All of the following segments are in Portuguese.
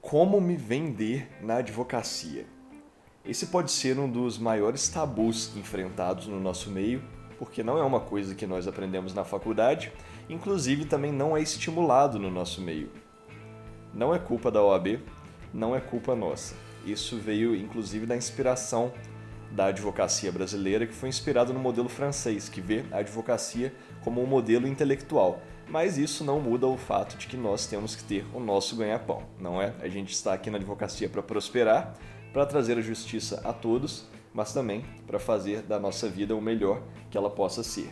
Como me vender na advocacia? Esse pode ser um dos maiores tabus enfrentados no nosso meio, porque não é uma coisa que nós aprendemos na faculdade, inclusive também não é estimulado no nosso meio. Não é culpa da OAB, não é culpa nossa. Isso veio inclusive da inspiração da advocacia brasileira, que foi inspirado no modelo francês, que vê a advocacia como um modelo intelectual. Mas isso não muda o fato de que nós temos que ter o nosso ganha-pão, não é? A gente está aqui na advocacia para prosperar, para trazer a justiça a todos, mas também para fazer da nossa vida o melhor que ela possa ser.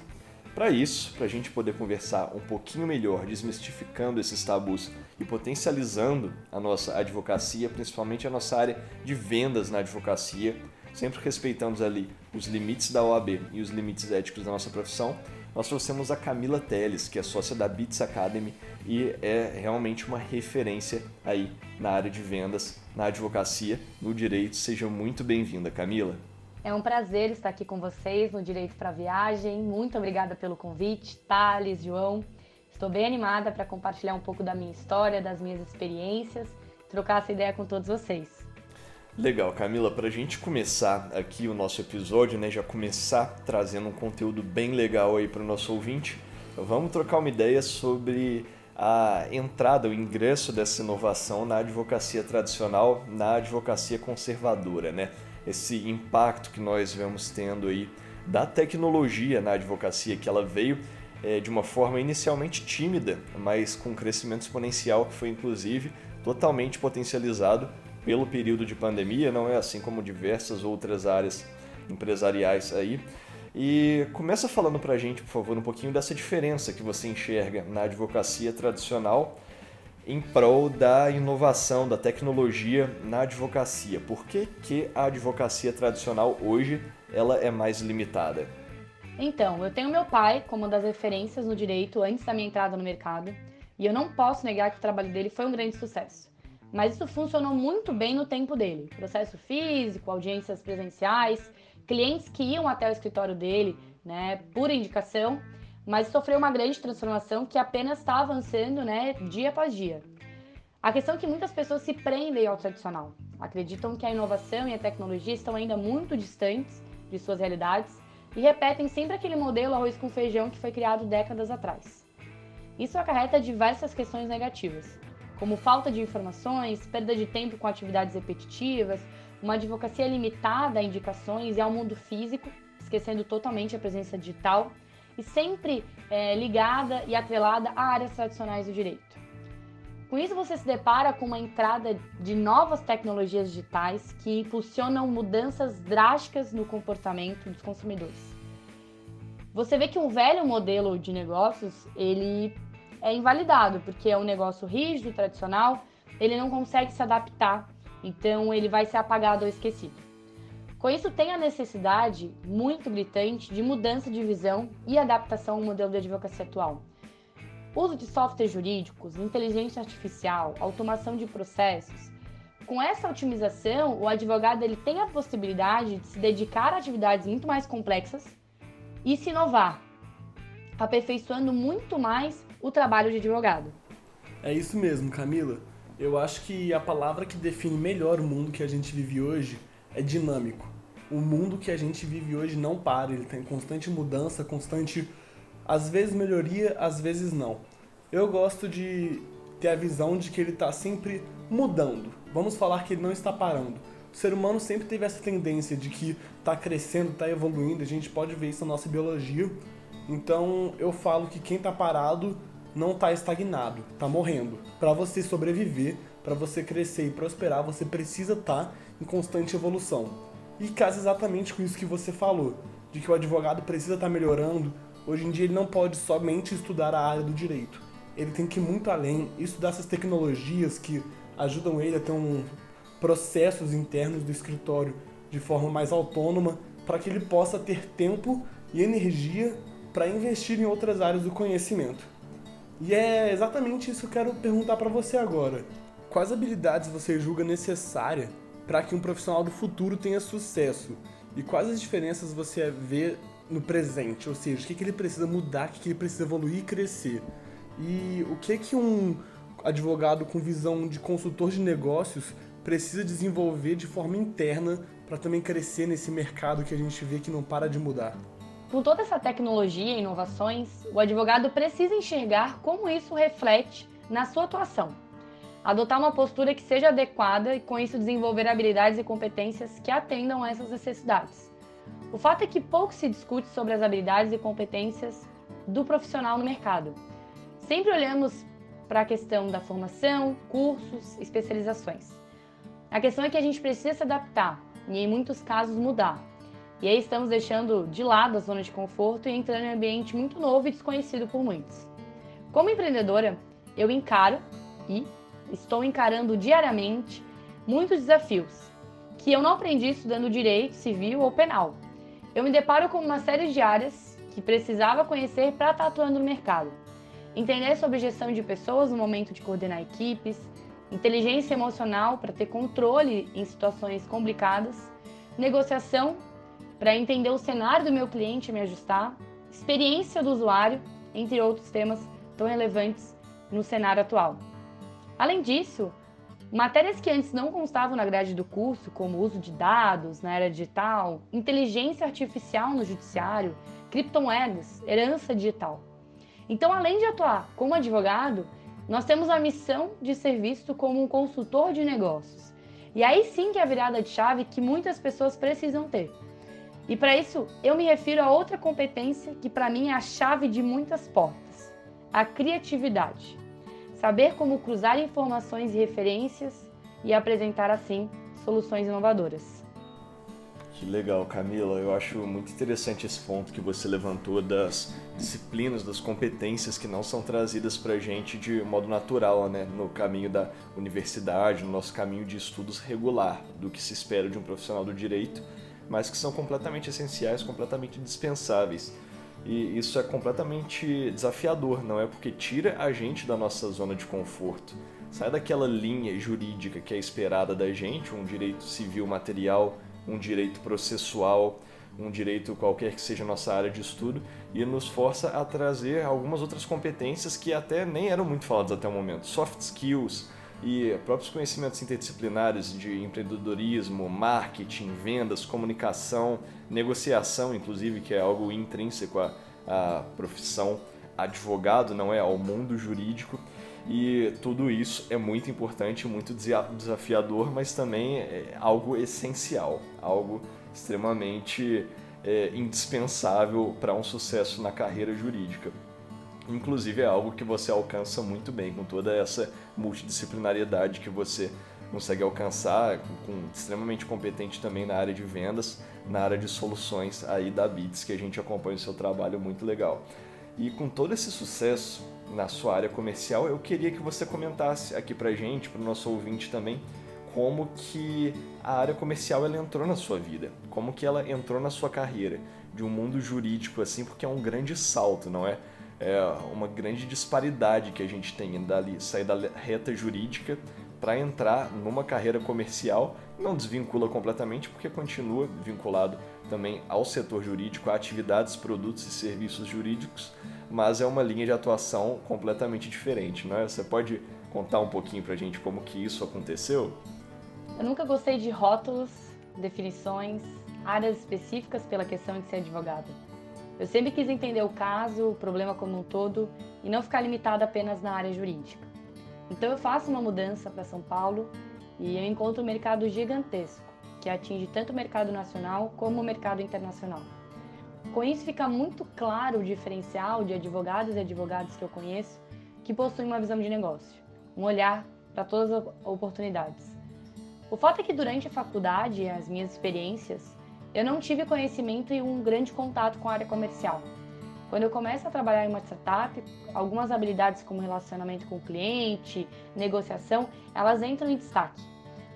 Para isso, para a gente poder conversar um pouquinho melhor, desmistificando esses tabus e potencializando a nossa advocacia, principalmente a nossa área de vendas na advocacia, sempre respeitando ali os limites da OAB e os limites éticos da nossa profissão, nós trouxemos a Camila Teles, que é sócia da Bits Academy e é realmente uma referência aí na área de vendas, na advocacia, no direito. Seja muito bem-vinda, Camila. É um prazer estar aqui com vocês no Direito para Viagem. Muito obrigada pelo convite, Thales, João. Estou bem animada para compartilhar um pouco da minha história, das minhas experiências, trocar essa ideia com todos vocês. Legal, Camila, para a gente começar aqui o nosso episódio, né, já começar trazendo um conteúdo bem legal aí para o nosso ouvinte, vamos trocar uma ideia sobre a entrada, o ingresso dessa inovação na advocacia tradicional, na advocacia conservadora, né? Esse impacto que nós vemos tendo aí da tecnologia na advocacia, que ela veio é, de uma forma inicialmente tímida, mas com crescimento exponencial, que foi inclusive totalmente potencializado pelo período de pandemia, não é assim como diversas outras áreas empresariais aí. E começa falando para a gente, por favor, um pouquinho dessa diferença que você enxerga na advocacia tradicional em prol da inovação, da tecnologia na advocacia. Por que, que a advocacia tradicional hoje ela é mais limitada? Então, eu tenho meu pai como uma das referências no direito antes da minha entrada no mercado, e eu não posso negar que o trabalho dele foi um grande sucesso. Mas isso funcionou muito bem no tempo dele. Processo físico, audiências presenciais, clientes que iam até o escritório dele, né, por indicação, mas sofreu uma grande transformação que apenas está avançando, né, dia após dia. A questão é que muitas pessoas se prendem ao tradicional, acreditam que a inovação e a tecnologia estão ainda muito distantes de suas realidades e repetem sempre aquele modelo arroz com feijão que foi criado décadas atrás. Isso acarreta diversas questões negativas, como falta de informações, perda de tempo com atividades repetitivas, uma advocacia limitada a indicações e ao mundo físico, esquecendo totalmente a presença digital, e sempre é, ligada e atrelada a áreas tradicionais do direito. Com isso, você se depara com uma entrada de novas tecnologias digitais que impulsionam mudanças drásticas no comportamento dos consumidores. Você vê que um velho modelo de negócios, ele é invalidado, porque é um negócio rígido, tradicional, ele não consegue se adaptar, então ele vai ser apagado ou esquecido. Com isso, tem a necessidade muito gritante de mudança de visão e adaptação ao modelo de advocacia atual. Uso de softwares jurídicos, inteligência artificial, automação de processos. Com essa otimização, o advogado ele tem a possibilidade de se dedicar a atividades muito mais complexas e se inovar, aperfeiçoando muito mais o trabalho de advogado. É isso mesmo, Camila. Eu acho que a palavra que define melhor o mundo que a gente vive hoje é dinâmico. O mundo que a gente vive hoje não para, ele tem constante mudança, constante, às vezes melhoria, às vezes não. Eu gosto de ter a visão de que ele está sempre mudando. Vamos falar que ele não está parando. O ser humano sempre teve essa tendência de que está crescendo, está evoluindo, a gente pode ver isso na nossa biologia. Então eu falo que quem está parado não está estagnado, está morrendo. Para você sobreviver, para você crescer e prosperar, você precisa estar tá em constante evolução. E casa exatamente com isso que você falou, de que o advogado precisa estar tá melhorando. Hoje em dia ele não pode somente estudar a área do direito. Ele tem que ir muito além, estudar essas tecnologias que ajudam ele a ter um processos internos do escritório de forma mais autônoma, para que ele possa ter tempo e energia para investir em outras áreas do conhecimento. E é exatamente isso que eu quero perguntar para você agora. Quais habilidades você julga necessária para que um profissional do futuro tenha sucesso? E quais as diferenças você vê no presente? Ou seja, o que, que ele precisa mudar, o que, que ele precisa evoluir e crescer? E o que que um advogado com visão de consultor de negócios precisa desenvolver de forma interna para também crescer nesse mercado que a gente vê que não para de mudar? Com toda essa tecnologia e inovações, o advogado precisa enxergar como isso reflete na sua atuação. Adotar uma postura que seja adequada e, com isso, desenvolver habilidades e competências que atendam a essas necessidades. O fato é que pouco se discute sobre as habilidades e competências do profissional no mercado. Sempre olhamos para a questão da formação, cursos, especializações. A questão é que a gente precisa se adaptar e, em muitos casos, mudar. E aí estamos deixando de lado a zona de conforto e entrando em um ambiente muito novo e desconhecido por muitos. Como empreendedora, eu encaro e estou encarando diariamente muitos desafios que eu não aprendi estudando direito civil ou penal. Eu me deparo com uma série de áreas que precisava conhecer para estar atuando no mercado. Entender sobre gestão de pessoas no momento de coordenar equipes, inteligência emocional para ter controle em situações complicadas, negociação para entender o cenário do meu cliente e me ajustar, experiência do usuário, entre outros temas tão relevantes no cenário atual. Além disso, matérias que antes não constavam na grade do curso, como uso de dados na era digital, inteligência artificial no judiciário, criptomoedas, herança digital. Então, além de atuar como advogado, nós temos a missão de ser visto como um consultor de negócios. E aí sim que é a virada de chave que muitas pessoas precisam ter. E para isso, eu me refiro a outra competência que para mim é a chave de muitas portas: a criatividade. Saber como cruzar informações e referências e apresentar assim soluções inovadoras. Que legal, Camila. Eu acho muito interessante esse ponto que você levantou das disciplinas, das competências que não são trazidas para gente de modo natural, né? No caminho da universidade, no nosso caminho de estudos regular, do que se espera de um profissional do direito, mas que são completamente essenciais, completamente dispensáveis. E isso é completamente desafiador, não é? Porque tira a gente da nossa zona de conforto. Sai daquela linha jurídica que é esperada da gente, um direito civil material um direito processual, um direito qualquer que seja nossa área de estudo, e nos força a trazer algumas outras competências que até nem eram muito faladas até o momento. Soft skills e próprios conhecimentos interdisciplinares de empreendedorismo, marketing, vendas, comunicação, negociação, inclusive, que é algo intrínseco à, à profissão advogado, não é? Ao mundo jurídico. E tudo isso é muito importante, muito desafiador, mas também é algo essencial, algo extremamente é, indispensável para um sucesso na carreira jurídica. Inclusive é algo que você alcança muito bem com toda essa multidisciplinariedade que você consegue alcançar, com, extremamente competente também na área de vendas, na área de soluções aí da Bits, que a gente acompanha o seu trabalho muito legal. E com todo esse sucesso, na sua área comercial, eu queria que você comentasse aqui pra gente, pro nosso ouvinte também, como que a área comercial ela entrou na sua vida, como que ela entrou na sua carreira, de um mundo jurídico assim, porque é um grande salto, não é? É uma grande disparidade que a gente tem dali, sair da reta jurídica para entrar numa carreira comercial, não desvincula completamente porque continua vinculado também ao setor jurídico, a atividades, produtos e serviços jurídicos, mas é uma linha de atuação completamente diferente, não é? Você pode contar um pouquinho para a gente como que isso aconteceu? Eu nunca gostei de rótulos, definições, áreas específicas pela questão de ser advogada. Eu sempre quis entender o caso, o problema como um todo e não ficar limitada apenas na área jurídica. Então eu faço uma mudança para São Paulo e eu encontro um mercado gigantesco que atinge tanto o mercado nacional como o mercado internacional. Com isso fica muito claro o diferencial de advogados e advogadas que eu conheço que possuem uma visão de negócio, um olhar para todas as oportunidades. O fato é que durante a faculdade e as minhas experiências, eu não tive conhecimento e um grande contato com a área comercial. Quando eu começo a trabalhar em uma startup, algumas habilidades como relacionamento com o cliente, negociação, elas entram em destaque.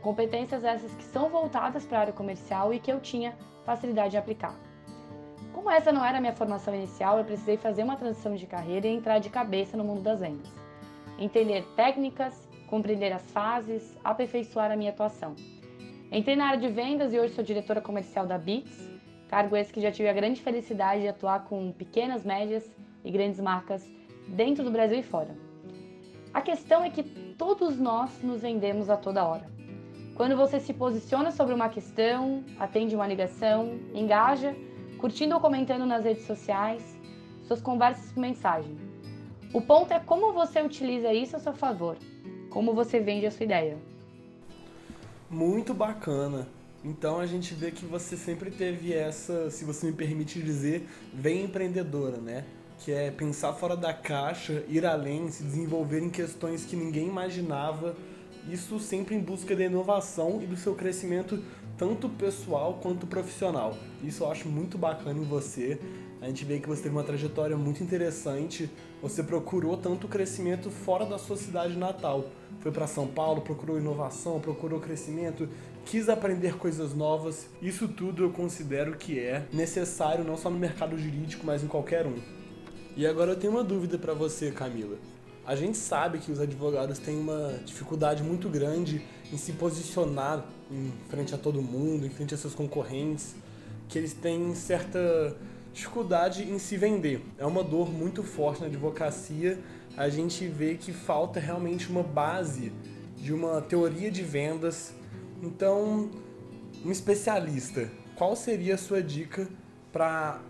Competências essas que são voltadas para a área comercial e que eu tinha facilidade de aplicar. Como essa não era a minha formação inicial, eu precisei fazer uma transição de carreira e entrar de cabeça no mundo das vendas. Entender técnicas, compreender as fases, aperfeiçoar a minha atuação. Entrei na área de vendas e hoje sou diretora comercial da Beats, cargo esse que já tive a grande felicidade de atuar com pequenas, médias e grandes marcas dentro do Brasil e fora. A questão é que todos nós nos vendemos a toda hora. Quando você se posiciona sobre uma questão, atende uma ligação, engaja, curtindo ou comentando nas redes sociais, suas conversas por mensagem. O ponto é como você utiliza isso a seu favor, como você vende a sua ideia. Muito bacana. Então a gente vê que você sempre teve essa, se você me permite dizer, bem empreendedora, né? Que é pensar fora da caixa, ir além, se desenvolver em questões que ninguém imaginava. Isso sempre em busca da inovação e do seu crescimento tanto pessoal quanto profissional. Isso eu acho muito bacana em você. A gente vê que você teve uma trajetória muito interessante. Você procurou tanto crescimento fora da sua cidade natal. Foi para São Paulo, procurou inovação, procurou crescimento, quis aprender coisas novas. Isso tudo eu considero que é necessário não só no mercado jurídico, mas em qualquer um. E agora eu tenho uma dúvida para você, Camila. A gente sabe que os advogados têm uma dificuldade muito grande em se posicionar em frente a todo mundo, em frente a seus concorrentes, que eles têm certa dificuldade em se vender. É uma dor muito forte na advocacia. A gente vê que falta realmente uma base de uma teoria de vendas. Então, um especialista, qual seria a sua dica para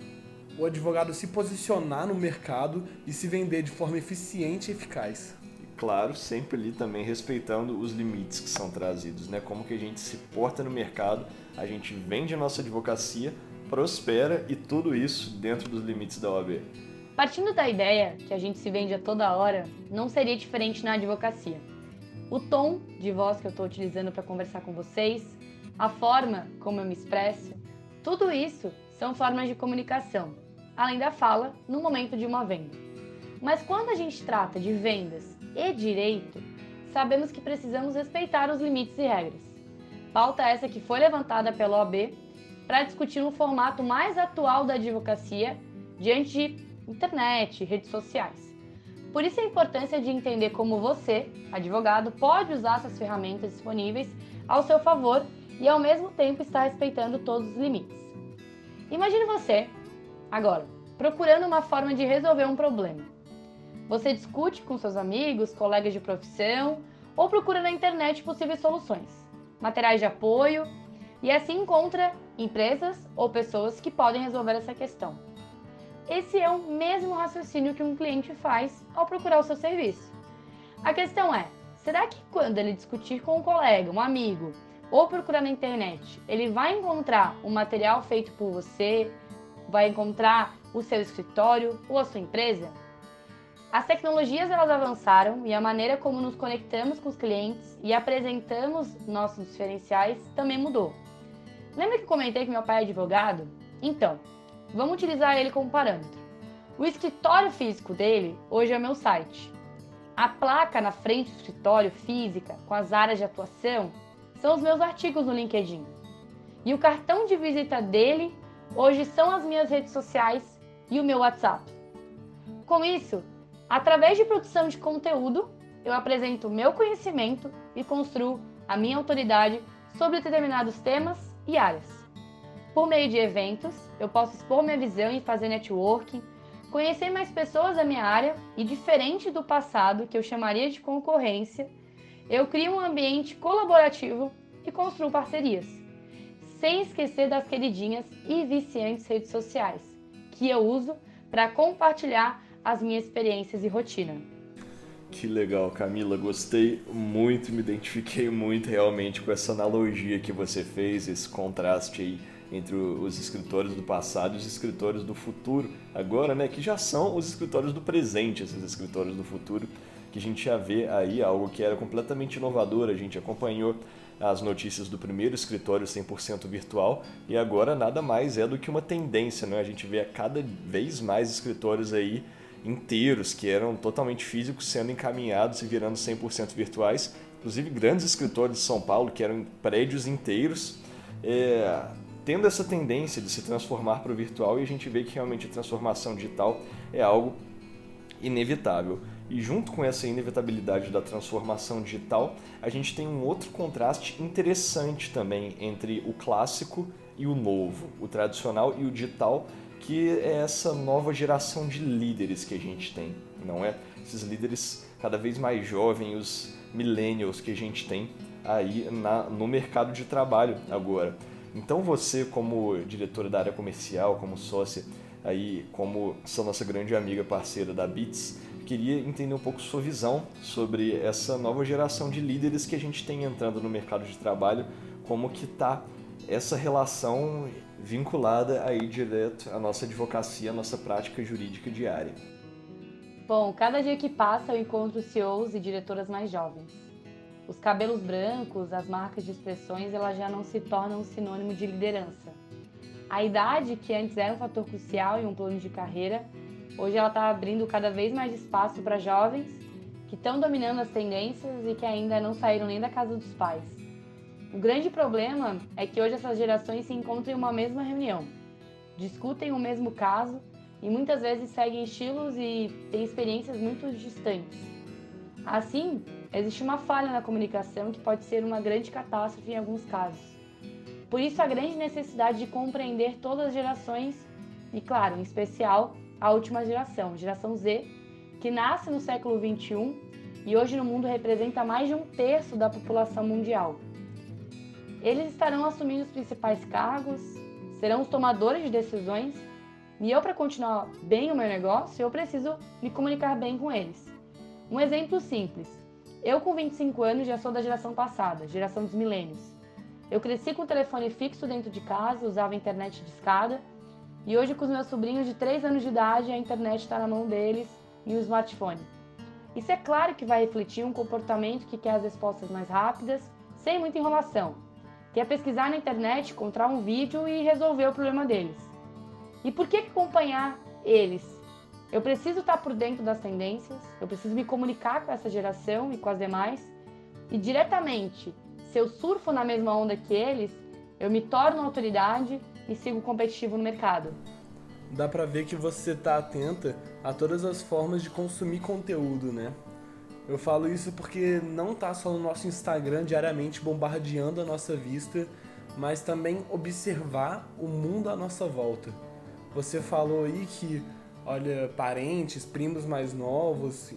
o advogado se posicionar no mercado e se vender de forma eficiente e eficaz? Claro, sempre ali também respeitando os limites que são trazidos, né? Como que a gente se porta no mercado, a gente vende a nossa advocacia, prospera e tudo isso dentro dos limites da OAB. Partindo da ideia que a gente se vende a toda hora, não seria diferente na advocacia. O tom de voz que eu estou utilizando para conversar com vocês, a forma como eu me expresso, tudo isso são formas de comunicação, além da fala no momento de uma venda. Mas quando a gente trata de vendas e direito, sabemos que precisamos respeitar os limites e regras. Pauta essa que foi levantada pela OAB para discutir um formato mais atual da advocacia diante de internet, redes sociais. Por isso a importância de entender como você, advogado, pode usar essas ferramentas disponíveis ao seu favor e ao mesmo tempo estar respeitando todos os limites. Imagine você, agora, procurando uma forma de resolver um problema. Você discute com seus amigos, colegas de profissão ou procura na internet possíveis soluções, materiais de apoio e assim encontra empresas ou pessoas que podem resolver essa questão. Esse é o mesmo raciocínio que um cliente faz ao procurar o seu serviço. A questão é: será que quando ele discutir com um colega, um amigo ou procurar na internet, ele vai encontrar um material feito por você, vai encontrar o seu escritório ou a sua empresa? As tecnologias elas avançaram e a maneira como nos conectamos com os clientes e apresentamos nossos diferenciais também mudou. Lembra que comentei que meu pai é advogado? Então, vamos utilizar ele como parâmetro. O escritório físico dele hoje é o meu site. A placa na frente do escritório física, com as áreas de atuação, são os meus artigos no LinkedIn. E o cartão de visita dele hoje são as minhas redes sociais e o meu WhatsApp. Com isso, através de produção de conteúdo, eu apresento o meu conhecimento e construo a minha autoridade sobre determinados temas e áreas. Por meio de eventos, eu posso expor minha visão e fazer networking, conhecer mais pessoas da minha área e, diferente do passado, que eu chamaria de concorrência, eu crio um ambiente colaborativo e construo parcerias. Sem esquecer das queridinhas e viciantes redes sociais, que eu uso para compartilhar as minhas experiências e rotina. Que legal, Camila. Gostei muito, me identifiquei muito realmente com essa analogia que você fez, esse contraste aí entre os escritores do passado e os escritores do futuro. Agora, né, que já são os escritores do presente, esses escritores do futuro, que a gente já vê aí algo que era completamente inovador. A gente acompanhou as notícias do primeiro escritório 100% virtual e agora nada mais é do que uma tendência, né? A gente vê a cada vez mais escritórios aí inteiros que eram totalmente físicos sendo encaminhados e virando 100% virtuais. Inclusive grandes escritórios de São Paulo que eram prédios inteiros, é, tendo essa tendência de se transformar para o virtual e a gente vê que realmente a transformação digital é algo inevitável. E junto com essa inevitabilidade da transformação digital, a gente tem um outro contraste interessante também entre o clássico e o novo, o tradicional e o digital, que é essa nova geração de líderes que a gente tem, não é? Esses líderes cada vez mais jovens, os millennials que a gente tem aí na, no mercado de trabalho agora. Então você, como diretora da área comercial, como sócia, aí como essa nossa grande amiga parceira da Bits, queria entender um pouco sua visão sobre essa nova geração de líderes que a gente tem entrando no mercado de trabalho, como que está essa relação vinculada aí direto à nossa advocacia, à nossa prática jurídica diária. Bom, cada dia que passa eu encontro CEOs e diretoras mais jovens. Os cabelos brancos, as marcas de expressões, elas já não se tornam um sinônimo de liderança. A idade, que antes era um fator crucial em um plano de carreira, hoje ela está abrindo cada vez mais espaço para jovens que estão dominando as tendências e que ainda não saíram nem da casa dos pais. O grande problema é que hoje essas gerações se encontram em uma mesma reunião, discutem o mesmo caso e muitas vezes seguem estilos e têm experiências muito distantes. Assim, existe uma falha na comunicação que pode ser uma grande catástrofe em alguns casos. Por isso, a grande necessidade de compreender todas as gerações e, claro, em especial, a última geração, geração Z, que nasce no século 21 e hoje no mundo representa mais de um terço da população mundial. Eles estarão assumindo os principais cargos, serão os tomadores de decisões e eu, para continuar bem o meu negócio, eu preciso me comunicar bem com eles. Um exemplo simples. Eu, com 25 anos, já sou da geração passada, geração dos milênios. Eu cresci com o telefone fixo dentro de casa, usava internet de escada, e hoje, com os meus sobrinhos de 3 anos de idade, a internet está na mão deles e o smartphone. Isso é claro que vai refletir um comportamento que quer as respostas mais rápidas, sem muita enrolação. Quer pesquisar na internet, encontrar um vídeo e resolver o problema deles. E por que acompanhar eles? Eu preciso estar por dentro das tendências, eu preciso me comunicar com essa geração e com as demais. E diretamente, se eu surfo na mesma onda que eles, eu me torno autoridade e sigo competitivo no mercado. Dá pra ver que você tá atenta a todas as formas de consumir conteúdo, né? Eu falo isso porque não tá só no nosso Instagram diariamente bombardeando a nossa vista, mas também observar o mundo à nossa volta. Você falou aí que olha parentes, primos mais novos.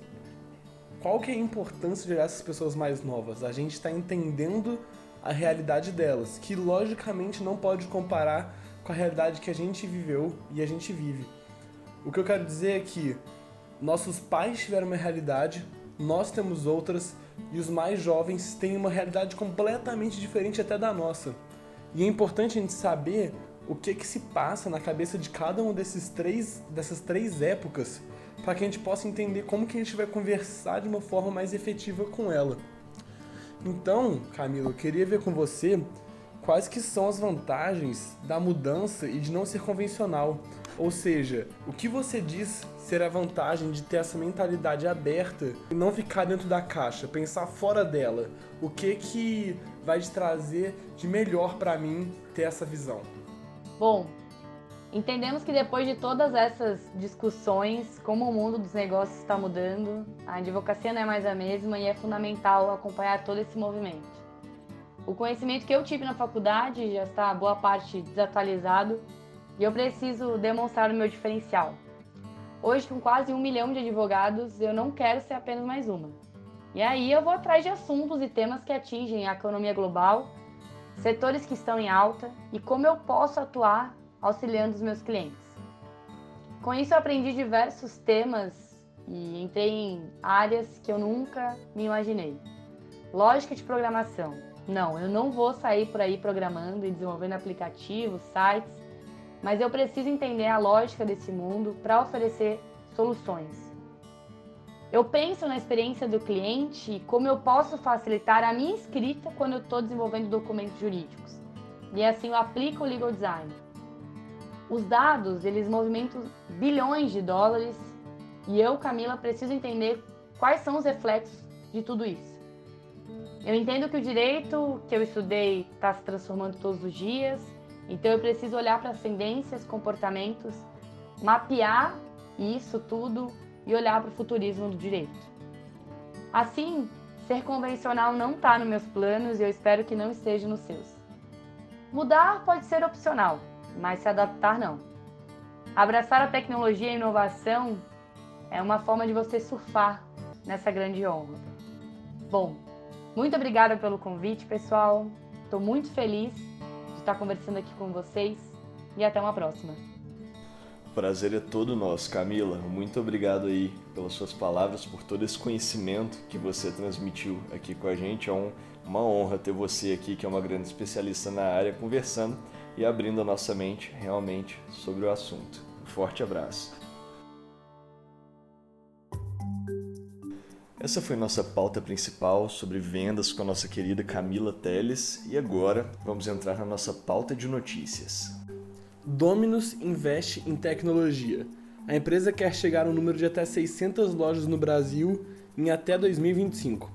Qual que é a importância de olhar essas pessoas mais novas? A gente está entendendo a realidade delas, que logicamente não pode comparar com a realidade que a gente viveu e a gente vive. O que eu quero dizer é que nossos pais tiveram uma realidade, nós temos outras e os mais jovens têm uma realidade completamente diferente até da nossa. E é importante a gente saber o que que se passa na cabeça de cada um desses três dessas três épocas para que a gente possa entender como que a gente vai conversar de uma forma mais efetiva com ela. Então, Camilo, eu queria ver com você quais que são as vantagens da mudança e de não ser convencional. Ou seja, o que você diz ser a vantagem de ter essa mentalidade aberta e não ficar dentro da caixa, pensar fora dela. O que que vai te trazer de melhor para mim ter essa visão? Bom, entendemos que depois de todas essas discussões, como o mundo dos negócios está mudando, a advocacia não é mais a mesma e é fundamental acompanhar todo esse movimento. O conhecimento que eu tive na faculdade já está boa parte desatualizado e eu preciso demonstrar o meu diferencial. Hoje, com quase um milhão de advogados, eu não quero ser apenas mais uma. E aí eu vou atrás de assuntos e temas que atingem a economia global setores que estão em alta e como eu posso atuar auxiliando os meus clientes. Com isso, eu aprendi diversos temas e entrei em áreas que eu nunca me imaginei. Lógica de programação. Não, eu não vou sair por aí programando e desenvolvendo aplicativos, sites, mas eu preciso entender a lógica desse mundo para oferecer soluções. Eu penso na experiência do cliente e como eu posso facilitar a minha escrita quando eu estou desenvolvendo documentos jurídicos. E assim eu aplico o legal design. Os dados, eles movimentam bilhões de dólares e eu, Camila, preciso entender quais são os reflexos de tudo isso. Eu entendo que o direito que eu estudei está se transformando todos os dias, então eu preciso olhar para as tendências, comportamentos, mapear isso tudo e olhar para o futurismo do direito. Assim, ser convencional não está nos meus planos e eu espero que não esteja nos seus. Mudar pode ser opcional, mas se adaptar não. Abraçar a tecnologia e a inovação é uma forma de você surfar nessa grande onda. Bom, muito obrigada pelo convite, pessoal. Estou muito feliz de estar conversando aqui com vocês e até uma próxima. O prazer é todo nosso, Camila. Muito obrigado aí pelas suas palavras, por todo esse conhecimento que você transmitiu aqui com a gente. É um, uma honra ter você aqui, que é uma grande especialista na área, conversando e abrindo a nossa mente realmente sobre o assunto. Um forte abraço. Essa foi nossa pauta principal sobre vendas com a nossa querida Camila Teles e agora vamos entrar na nossa pauta de notícias. Dominus investe em tecnologia. A empresa quer chegar a um número de até 600 lojas no Brasil em até 2025.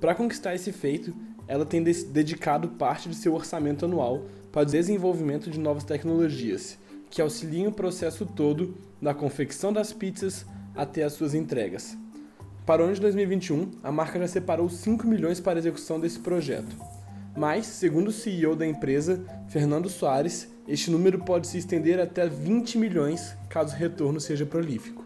Para conquistar esse feito, ela tem dedicado parte de seu orçamento anual para o desenvolvimento de novas tecnologias, que auxiliam o processo todo, da confecção das pizzas até as suas entregas. Para o ano de 2021, a marca já separou 5 milhões para a execução desse projeto. Mas, segundo o CEO da empresa, Fernando Soares, este número pode se estender até 20 milhões caso o retorno seja prolífico.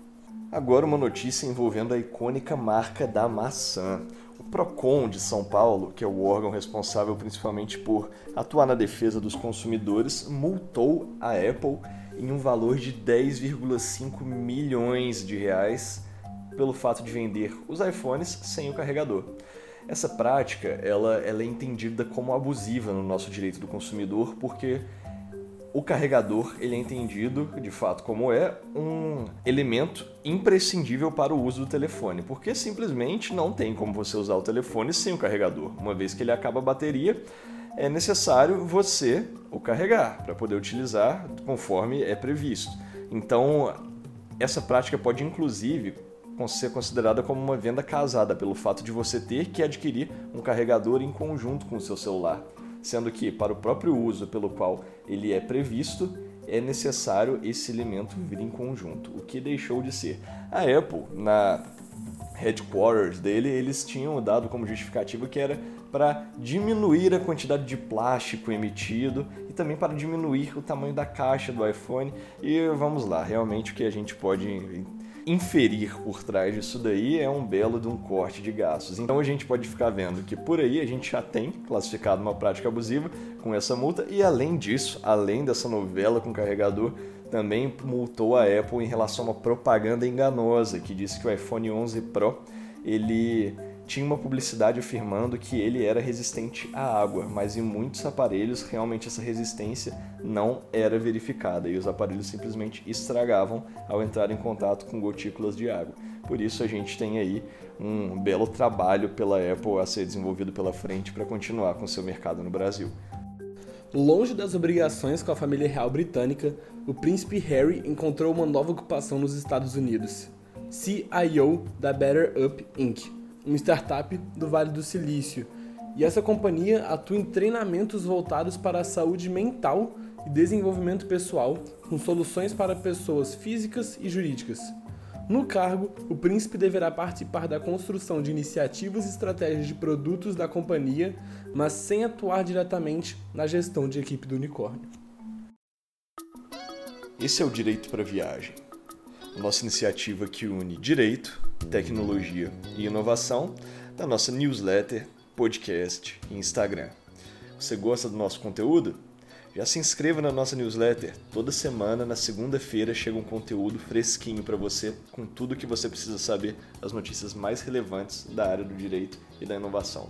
Agora uma notícia envolvendo a icônica marca da maçã. O Procon de São Paulo, que é o órgão responsável principalmente por atuar na defesa dos consumidores, multou a Apple em um valor de 10,5 milhões de reais pelo fato de vender os iPhones sem o carregador. Essa prática ela, ela é entendida como abusiva no nosso direito do consumidor porque o carregador ele é entendido de fato como é um elemento imprescindível para o uso do telefone, porque simplesmente não tem como você usar o telefone sem o carregador. Uma vez que ele acaba a bateria, é necessário você o carregar para poder utilizar conforme é previsto. Então, essa prática pode inclusive ser considerada como uma venda casada, pelo fato de você ter que adquirir um carregador em conjunto com o seu celular, sendo que para o próprio uso pelo qual ele é previsto, é necessário esse elemento vir em conjunto, o que deixou de ser. A Apple, na headquarters dele, eles tinham dado como justificativa que era para diminuir a quantidade de plástico emitido e também para diminuir o tamanho da caixa do iPhone. E vamos lá, realmente o que a gente pode inferir por trás disso daí é um belo de um corte de gastos. Então a gente pode ficar vendo que por aí a gente já tem classificado uma prática abusiva com essa multa e além disso, além dessa novela com carregador, também multou a Apple em relação a uma propaganda enganosa que disse que o iPhone 11 Pro ele tinha uma publicidade afirmando que ele era resistente à água, mas em muitos aparelhos realmente essa resistência não era verificada e os aparelhos simplesmente estragavam ao entrar em contato com gotículas de água. Por isso a gente tem aí um belo trabalho pela Apple a ser desenvolvido pela frente para continuar com seu mercado no Brasil. Longe das obrigações com a família real britânica, o príncipe Harry encontrou uma nova ocupação nos Estados Unidos. CIO da Better Up Inc uma startup do Vale do Silício. E essa companhia atua em treinamentos voltados para a saúde mental e desenvolvimento pessoal, com soluções para pessoas físicas e jurídicas. No cargo, o príncipe deverá participar da construção de iniciativas e estratégias de produtos da companhia, mas sem atuar diretamente na gestão de equipe do unicórnio. Esse é o Direito para Viagem, nossa iniciativa que une direito, tecnologia e inovação da nossa newsletter, podcast e Instagram. Você gosta do nosso conteúdo? Já se inscreva na nossa newsletter. Toda semana, na segunda-feira, chega um conteúdo fresquinho para você, com tudo que você precisa saber, as notícias mais relevantes da área do direito e da inovação.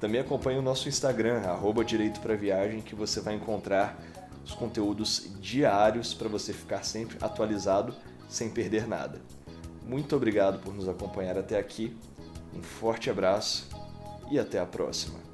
Também acompanhe o nosso Instagram, arroba Direito para Viagem, que você vai encontrar os conteúdos diários para você ficar sempre atualizado sem perder nada. Muito obrigado por nos acompanhar até aqui. Um forte abraço e até a próxima.